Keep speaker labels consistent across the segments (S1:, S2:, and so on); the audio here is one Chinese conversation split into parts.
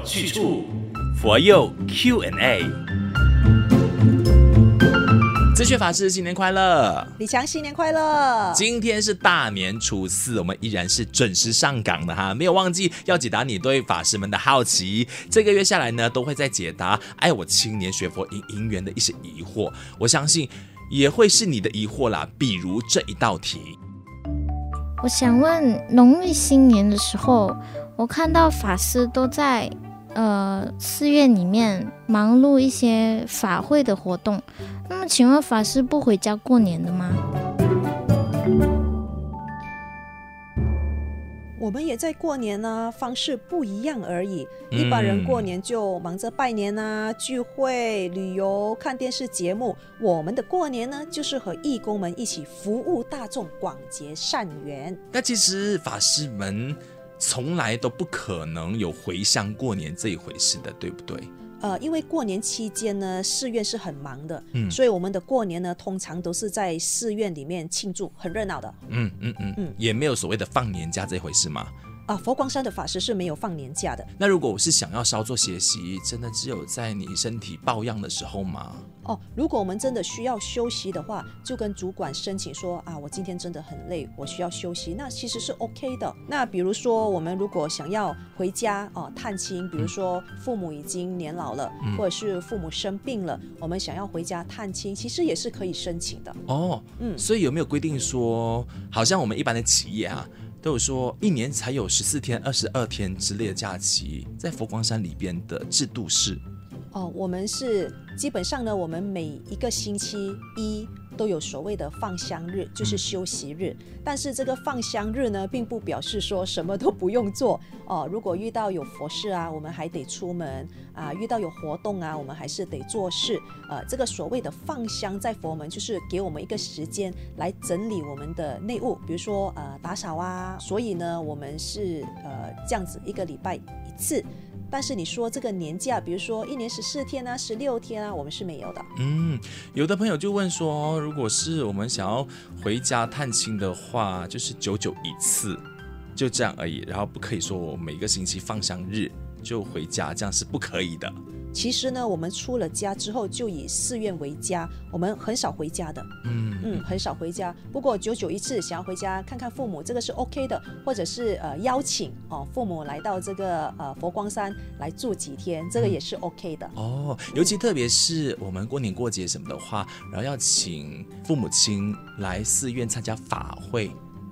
S1: 有去处，佛佑 Q&A。智学法师新年快乐，
S2: 李强新年快乐。
S1: 今天是大年初四，我们依然是准时上岗的哈，没有忘记要解答你对法师们的好奇。这个月下来呢，都会在解答爱我青年学佛因因缘的一些疑惑，我相信也会是你的疑惑啦。比如这一道题，
S3: 我想问，农历新年的时候，我看到法师都在。呃，寺院里面忙碌一些法会的活动，那么请问法师不回家过年的吗？
S2: 我们也在过年呢，方式不一样而已。一般人过年就忙着拜年啊、聚会、旅游、看电视节目，我们的过年呢，就是和义工们一起服务大众，广结善缘。
S1: 那其实法师们。从来都不可能有回乡过年这一回事的，对不对？
S2: 呃，因为过年期间呢，寺院是很忙的，嗯，所以我们的过年呢，通常都是在寺院里面庆祝，很热闹的。
S1: 嗯嗯嗯嗯，也没有所谓的放年假这回事吗？
S2: 啊，佛光山的法师是没有放年假的。
S1: 那如果我是想要稍作歇息，真的只有在你身体抱恙的时候吗？
S2: 哦，如果我们真的需要休息的话，就跟主管申请说啊，我今天真的很累，我需要休息，那其实是 OK 的。那比如说，我们如果想要回家哦探亲，比如说父母已经年老了，嗯、或者是父母生病了，我们想要回家探亲，其实也是可以申请的。
S1: 哦，嗯，所以有没有规定说，好像我们一般的企业啊？都有说一年才有十四天、二十二天之类的假期，在佛光山里边的制度是，
S2: 哦，我们是基本上呢，我们每一个星期一。都有所谓的放香日，就是休息日。但是这个放香日呢，并不表示说什么都不用做哦。如果遇到有佛事啊，我们还得出门啊；遇到有活动啊，我们还是得做事。呃，这个所谓的放香，在佛门就是给我们一个时间来整理我们的内务，比如说呃打扫啊。所以呢，我们是呃这样子一个礼拜一次。但是你说这个年假，比如说一年十四天啊、十六天啊，我们是没有的。
S1: 嗯，有的朋友就问说，如果是我们想要回家探亲的话，就是久久一次，就这样而已，然后不可以说我每个星期放香日就回家，这样是不可以的。
S2: 其实呢，我们出了家之后就以寺院为家，我们很少回家的。嗯嗯，很少回家。不过久久一次，想要回家看看父母，这个是 OK 的。或者是呃邀请哦父母来到这个呃佛光山来住几天，这个也是 OK 的。
S1: 嗯、哦，尤其特别是我们过年过节什么的话，然后要请父母亲来寺院参加法会。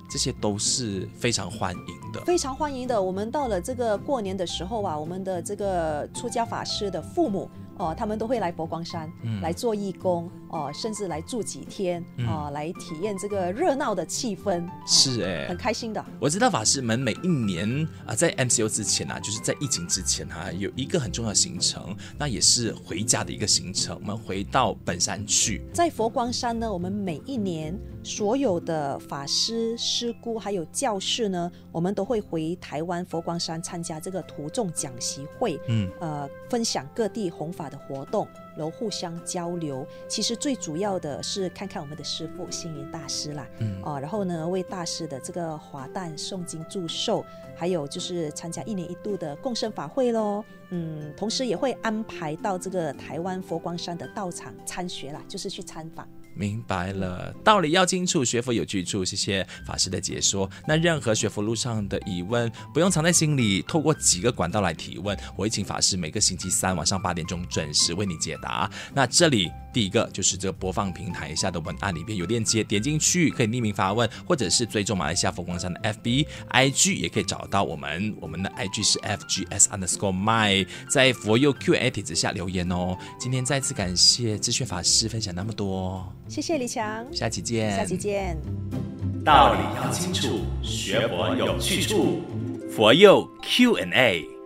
S1: 这些都是非常欢迎的，
S2: 非常欢迎的。我们到了这个过年的时候啊，我们的这个出家法师的父母哦，他们都会来佛光山，嗯，来做义工哦，甚至来住几天哦，嗯，来体验这个热闹的气氛。
S1: 是哎，
S2: 很开心的。
S1: 我知道法师们每一年啊，在 MCO 之前啊，就是在疫情之前哈，有一个很重要的行程，那也是回家的一个行程。我们回到本山去，
S2: 在佛光山呢，我们每一年。所有的法师、师姑还有教士呢，我们都会回台湾佛光山参加这个徒众讲习会，嗯，呃，分享各地弘法的活动，然后互相交流。其实最主要的是看看我们的师傅星云大师啦，嗯，哦，然后呢，为大师的这个华诞诵经祝寿，还有就是参加一年一度的共生法会喽，嗯，同时也会安排到这个台湾佛光山的道场参学啦，就是去参访。
S1: 明白了，道理要清楚，学佛有去处。谢谢法师的解说。那任何学佛路上的疑问，不用藏在心里，透过几个管道来提问，我会请法师每个星期三晚上八点钟准时为你解答。那这里第一个就是这个播放平台下的文案里边有链接，点进去可以匿名发问，或者是追踪马来西亚佛光山的 FB、IG，也可以找到我们。我们的 IG 是 FGS underscore my，在佛佑 Q&A 帖子下留言哦。今天再次感谢智炫法师分享那么多。
S2: 谢谢李强，
S1: 下期见。
S2: 下期见。
S1: 道理要清楚，学佛有去处。佛佑 Q&A。